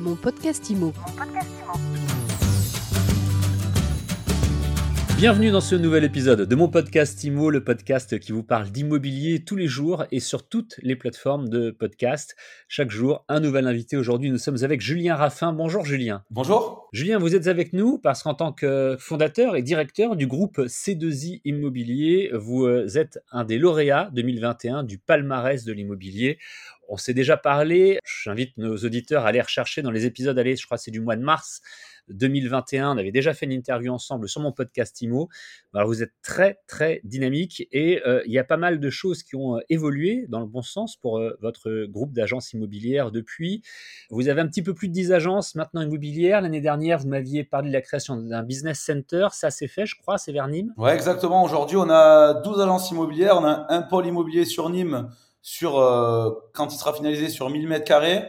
Mon podcast IMO. Bienvenue dans ce nouvel épisode de mon podcast IMO, le podcast qui vous parle d'immobilier tous les jours et sur toutes les plateformes de podcast. Chaque jour, un nouvel invité. Aujourd'hui, nous sommes avec Julien Raffin. Bonjour Julien. Bonjour. Julien, vous êtes avec nous parce qu'en tant que fondateur et directeur du groupe C2I Immobilier, vous êtes un des lauréats 2021 du palmarès de l'immobilier. On s'est déjà parlé. J'invite nos auditeurs à aller rechercher dans les épisodes. Allez, je crois que c'est du mois de mars 2021. On avait déjà fait une interview ensemble sur mon podcast IMO. Vous êtes très très dynamique et euh, il y a pas mal de choses qui ont euh, évolué dans le bon sens pour euh, votre groupe d'agences immobilières depuis. Vous avez un petit peu plus de 10 agences maintenant immobilières. L'année dernière, vous m'aviez parlé de la création d'un business center. Ça s'est fait, je crois, c'est vers Nîmes? Ouais, exactement. Aujourd'hui, on a 12 agences immobilières. On a un pôle immobilier sur Nîmes sur quand il sera finalisé sur 1000 mètres carrés.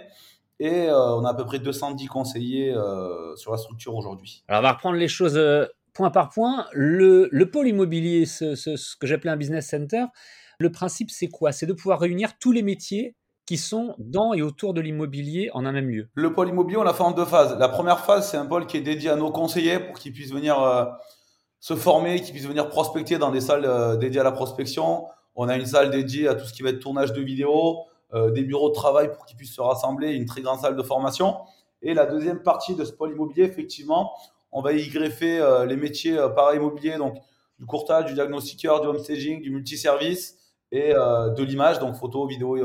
Et euh, on a à peu près 210 conseillers euh, sur la structure aujourd'hui. Alors, on va reprendre les choses euh, point par point. Le, pôle immobilier, ce, que j'appelais un business center, le principe, c'est quoi? C'est de pouvoir réunir tous les métiers qui sont dans et autour de l'immobilier en un même lieu. Le pôle immobilier, on l'a fait en deux phases. La première phase, c'est un pôle qui est dédié à nos conseillers pour qu'ils puissent venir se former, qu'ils puissent venir prospecter dans des salles dédiées à la prospection. On a une salle dédiée à tout ce qui va être tournage de vidéos, euh, des bureaux de travail pour qu'ils puissent se rassembler, une très grande salle de formation. Et la deuxième partie de ce pôle immobilier, effectivement, on va y greffer euh, les métiers euh, para-immobilier, donc du courtage, du diagnostiqueur, du home staging, du multiservice et de l'image, donc photo, vidéo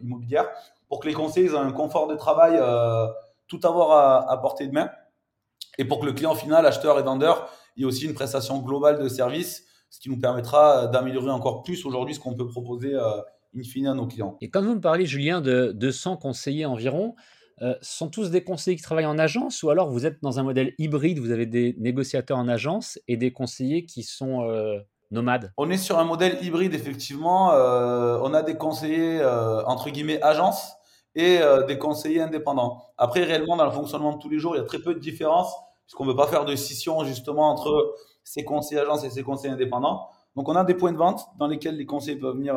immobilière, pour que les conseillers aient un confort de travail, tout avoir à, à, portée de main, et pour que le client final, acheteur et vendeur, ait aussi une prestation globale de service, ce qui nous permettra d'améliorer encore plus aujourd'hui ce qu'on peut proposer in fine à nos clients. Et quand vous me parlez, Julien, de 200 conseillers environ, euh, sont tous des conseillers qui travaillent en agence ou alors vous êtes dans un modèle hybride, vous avez des négociateurs en agence et des conseillers qui sont euh, nomades? On est sur un modèle hybride, effectivement. Euh, on a des conseillers, entre guillemets, agence et des conseillers indépendants. Après, réellement, dans le fonctionnement de tous les jours, il y a très peu de différence puisqu'on ne veut pas faire de scission justement entre ces conseillers agences et ces conseillers indépendants. Donc, on a des points de vente dans lesquels les conseillers peuvent venir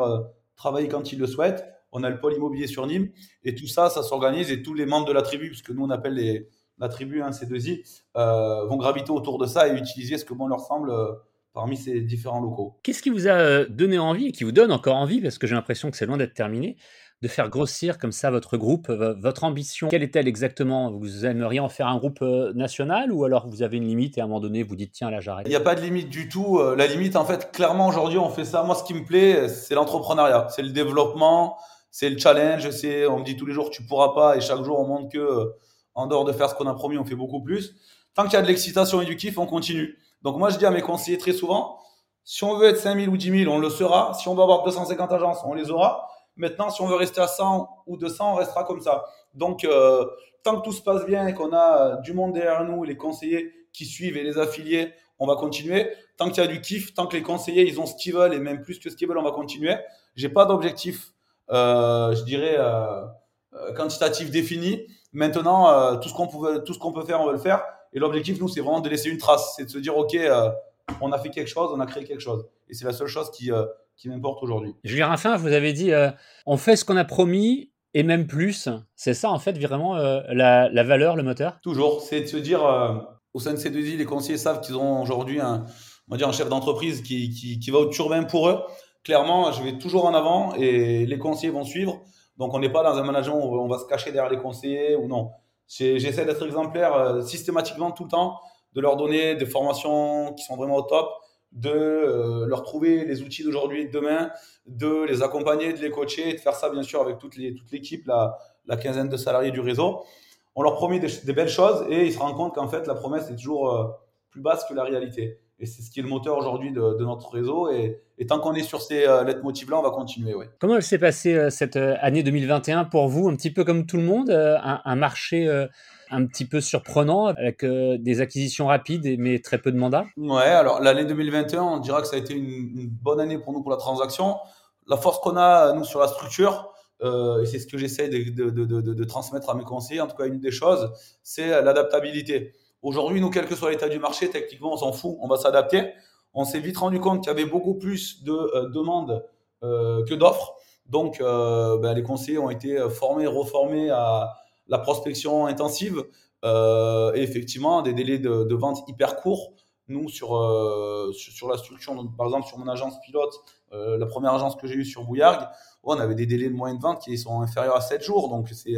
travailler quand ils le souhaitent. On a le pôle immobilier sur Nîmes et tout ça, ça s'organise et tous les membres de la tribu, puisque nous on appelle les, la tribu, hein, ces deux i euh, vont graviter autour de ça et utiliser ce que bon leur semble euh, parmi ces différents locaux. Qu'est-ce qui vous a euh, donné envie et qui vous donne encore envie, parce que j'ai l'impression que c'est loin d'être terminé, de faire grossir comme ça votre groupe, votre ambition Quelle est-elle exactement? Vous aimeriez en faire un groupe euh, national ou alors vous avez une limite et à un moment donné vous dites tiens là j'arrête? Il n'y a pas de limite du tout. Euh, la limite en fait, clairement aujourd'hui on fait ça. Moi ce qui me plaît c'est l'entrepreneuriat, c'est le développement, c'est le challenge. C'est on me dit tous les jours tu pourras pas et chaque jour on montre que euh, en dehors de faire ce qu'on a promis on fait beaucoup plus. Tant qu'il y a de l'excitation et du kiff on continue. Donc moi je dis à mes conseillers très souvent si on veut être 5000 ou 10 000 on le sera. Si on doit avoir 250 agences on les aura. Maintenant, si on veut rester à 100 ou 200, on restera comme ça. Donc, euh, tant que tout se passe bien et qu'on a du monde derrière nous, les conseillers qui suivent et les affiliés, on va continuer. Tant qu'il y a du kiff, tant que les conseillers, ils ont ce qu'ils veulent et même plus que ce qu'ils veulent, on va continuer. J'ai pas d'objectif, euh, je dirais, euh, quantitatif défini. Maintenant, tout ce qu'on peut faire, on va le faire. Et l'objectif, nous, c'est vraiment de laisser une trace. C'est de se dire, OK, on a fait quelque chose, on a créé quelque chose. Et c'est la seule chose qui, qui m'importe aujourd'hui. Julien Raffin, vous avez dit euh, on fait ce qu'on a promis et même plus. C'est ça, en fait, vraiment euh, la, valeur, le moteur? Toujours. C'est de se dire euh, au sein de ces deux îles, les conseillers savent qu'ils ont aujourd'hui un, on va dire un chef d'entreprise qui, qui, va au turbin pour eux. Clairement, je vais toujours en avant et les conseillers vont suivre. Donc, on n'est pas dans un management où on va se cacher derrière les conseillers ou non. J'essaie d'être exemplaire systématiquement tout le temps, de leur donner des formations qui sont vraiment au top de euh, leur trouver les outils d'aujourd'hui et de demain, de les accompagner, de les coacher de faire ça bien sûr avec toute l'équipe, la, la quinzaine de salariés du réseau. On leur promet des, belles choses et ils se rendent compte qu'en fait la promesse est toujours euh, plus basse que la réalité. Et c'est ce qui est le moteur aujourd'hui de, notre réseau. Et, tant qu'on est sur ces euh, lettres-motifs-là, on va continuer. Ouais. Comment s'est passée cette année 2021 pour vous Un petit peu comme tout le monde, un, marché un petit peu surprenant avec euh, des acquisitions rapides mais très peu de mandats? Ouais, alors l'année 2021, on dira que ça a été une, bonne année pour nous pour la transaction. La force qu'on a, nous, sur la structure, euh, et c'est ce que j'essaie de, de, de, de, transmettre à mes conseillers, en tout cas une des choses, c'est l'adaptabilité. Aujourd'hui, nous, quel que soit l'état du marché, techniquement, on s'en fout, on va s'adapter. On s'est vite rendu compte qu'il y avait beaucoup plus de euh, demandes que d'offres. Donc, ben, les conseillers ont été formés, reformés à, la prospection intensive et effectivement des délais de, vente hyper courts. Nous, sur, sur, la structure, par exemple sur mon agence pilote, la première agence que j'ai eue sur Bouillargues, on avait des délais de moyenne de vente qui sont inférieurs à 7 jours. Donc c'est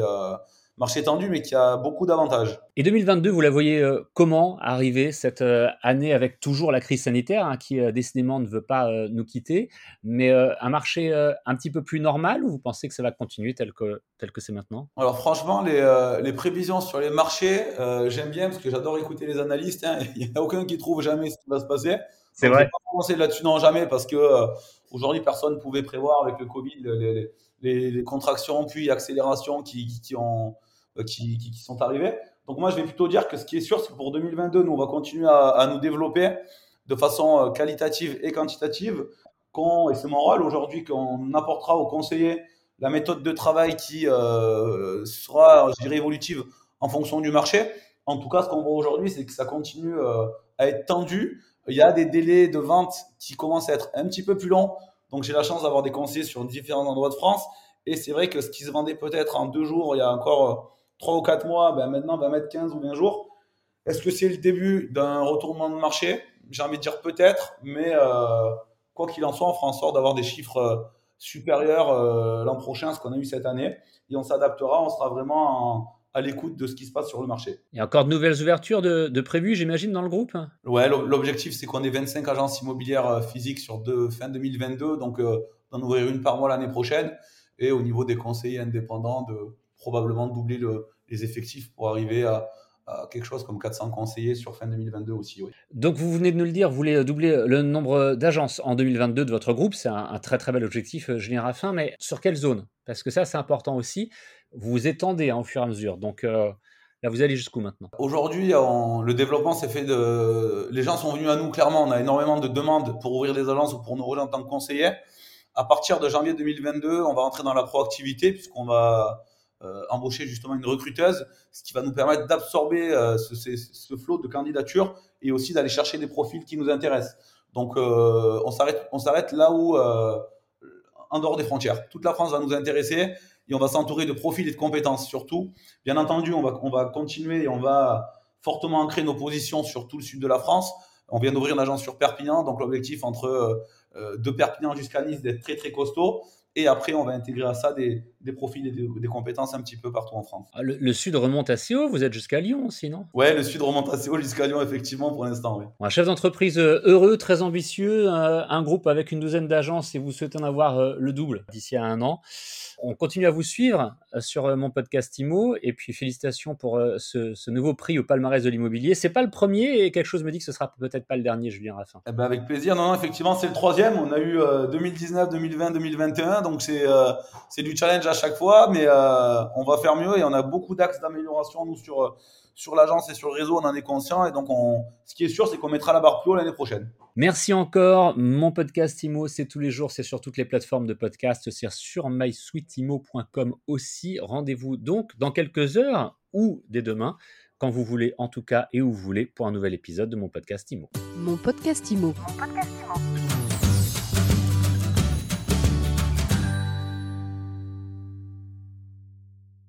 marché tendu, mais qui a beaucoup d'avantages. Et 2022, vous la voyez euh, comment arriver cette euh, année avec toujours la crise sanitaire hein, qui euh, décidément ne veut pas nous quitter, mais un marché un petit peu plus normal ou vous pensez que ça va continuer tel que tel que c'est maintenant? Alors franchement, les, les, prévisions sur les marchés, j'aime bien parce que j'adore écouter les analystes. Hein, il n'y a aucun qui trouve jamais ce qui va se passer. C'est vrai. Pas commencer là-dessus non jamais parce que aujourd'hui personne ne pouvait prévoir avec le Covid les, les, les contractions puis accélérations euh, qui, qui, sont arrivés. Donc moi, je vais plutôt dire que ce qui est sûr, c'est que pour 2022, nous, on va continuer à, nous développer de façon euh, qualitative et quantitative. Et c'est mon rôle aujourd'hui, qu'on apportera aux conseillers la méthode de travail qui euh, sera, je dirais, évolutive en fonction du marché. En tout cas, ce qu'on voit aujourd'hui, c'est que ça continue à être tendu. Il y a des délais de vente qui commencent à être un petit peu plus longs. Donc j'ai la chance d'avoir des conseillers sur différents endroits de France. Et c'est vrai que ce qui se vendait peut-être en deux jours, il y a encore 3 ou 4 mois, ben maintenant va mettre 15 ou 20 jours. Est-ce que c'est le début d'un retournement de marché? J'ai envie de dire peut-être, mais euh, quoi qu'il en soit, on fera en sorte d'avoir des chiffres euh, supérieurs euh, l'an prochain à ce qu'on a eu cette année. Et on s'adaptera, on sera vraiment à l'écoute de ce qui se passe sur le marché. Il y a encore de nouvelles ouvertures de, de prévues, j'imagine, dans le groupe Ouais, l'objectif, c'est qu'on ait 25 agences immobilières physiques sur fin 2022, donc d'en ouvrir une par mois l'année prochaine. Et au niveau des conseillers indépendants, de probablement doubler le, les effectifs pour arriver à, quelque chose comme 400 conseillers sur fin 2022 aussi. Oui. Donc vous venez de nous le dire, vous voulez doubler le nombre d'agences en 2022 de votre groupe, c'est un, très très bel objectif, euh, Julien Raffin, mais sur quelle zone? Parce que ça c'est important aussi, vous vous étendez hein, au fur et à mesure, donc euh, là vous allez jusqu'où maintenant? Aujourd'hui, le développement s'est fait de... Les gens sont venus à nous clairement, on a énormément de demandes pour ouvrir des agences ou pour nous rejoindre en tant que conseillers. À partir de janvier 2022, on va entrer dans la proactivité puisqu'on va euh, embaucher justement une recruteuse, ce qui va nous permettre d'absorber euh, ce, ce, flot de candidatures et aussi d'aller chercher des profils qui nous intéressent. Donc euh, on s'arrête, on s'arrête là où, en dehors des frontières. Toute la France va nous intéresser et on va s'entourer de profils et de compétences surtout. Bien entendu, on va, on va continuer et on va fortement ancrer nos positions sur tout le sud de la France. On vient d'ouvrir une agence sur Perpignan, donc l'objectif entre de Perpignan jusqu'à Nice d'être très très costaud. Et après, on va intégrer à ça des, des profils et des, compétences un petit peu partout en France. Ah, le, sud remonte assez haut, vous êtes jusqu'à Lyon aussi, non? Ouais, le sud remonte assez haut jusqu'à Lyon, effectivement, pour l'instant. Oui. Un chef d'entreprise euh, heureux, très ambitieux, euh, un groupe avec une douzaine d'agences et vous souhaitez en avoir euh, le double d'ici à un an. On continue à vous suivre sur mon podcast IMO et puis félicitations pour ce, nouveau prix au palmarès de l'immobilier. C'est pas le premier et quelque chose me dit que ce sera peut-être pas le dernier, Julien Raffin. Eh ben avec plaisir. Non, non effectivement, c'est le troisième. On a eu 2019, 2020, 2021 donc c'est euh, c'est du challenge à chaque fois, mais euh, on va faire mieux et on a beaucoup d'axes d'amélioration nous sur euh, sur l'agence et sur le réseau, on en est conscient et donc on, ce qui est sûr, c'est qu'on mettra la barre plus haut l'année prochaine. Merci encore. Mon podcast IMO, c'est tous les jours, c'est sur toutes les plateformes de podcast, c'est sur mysweetimo.com aussi. Rendez-vous donc dans quelques heures ou dès demain, quand vous voulez en tout cas et où vous voulez, pour un nouvel épisode de mon podcast IMO. Mon podcast IMO. Mon podcast IMO.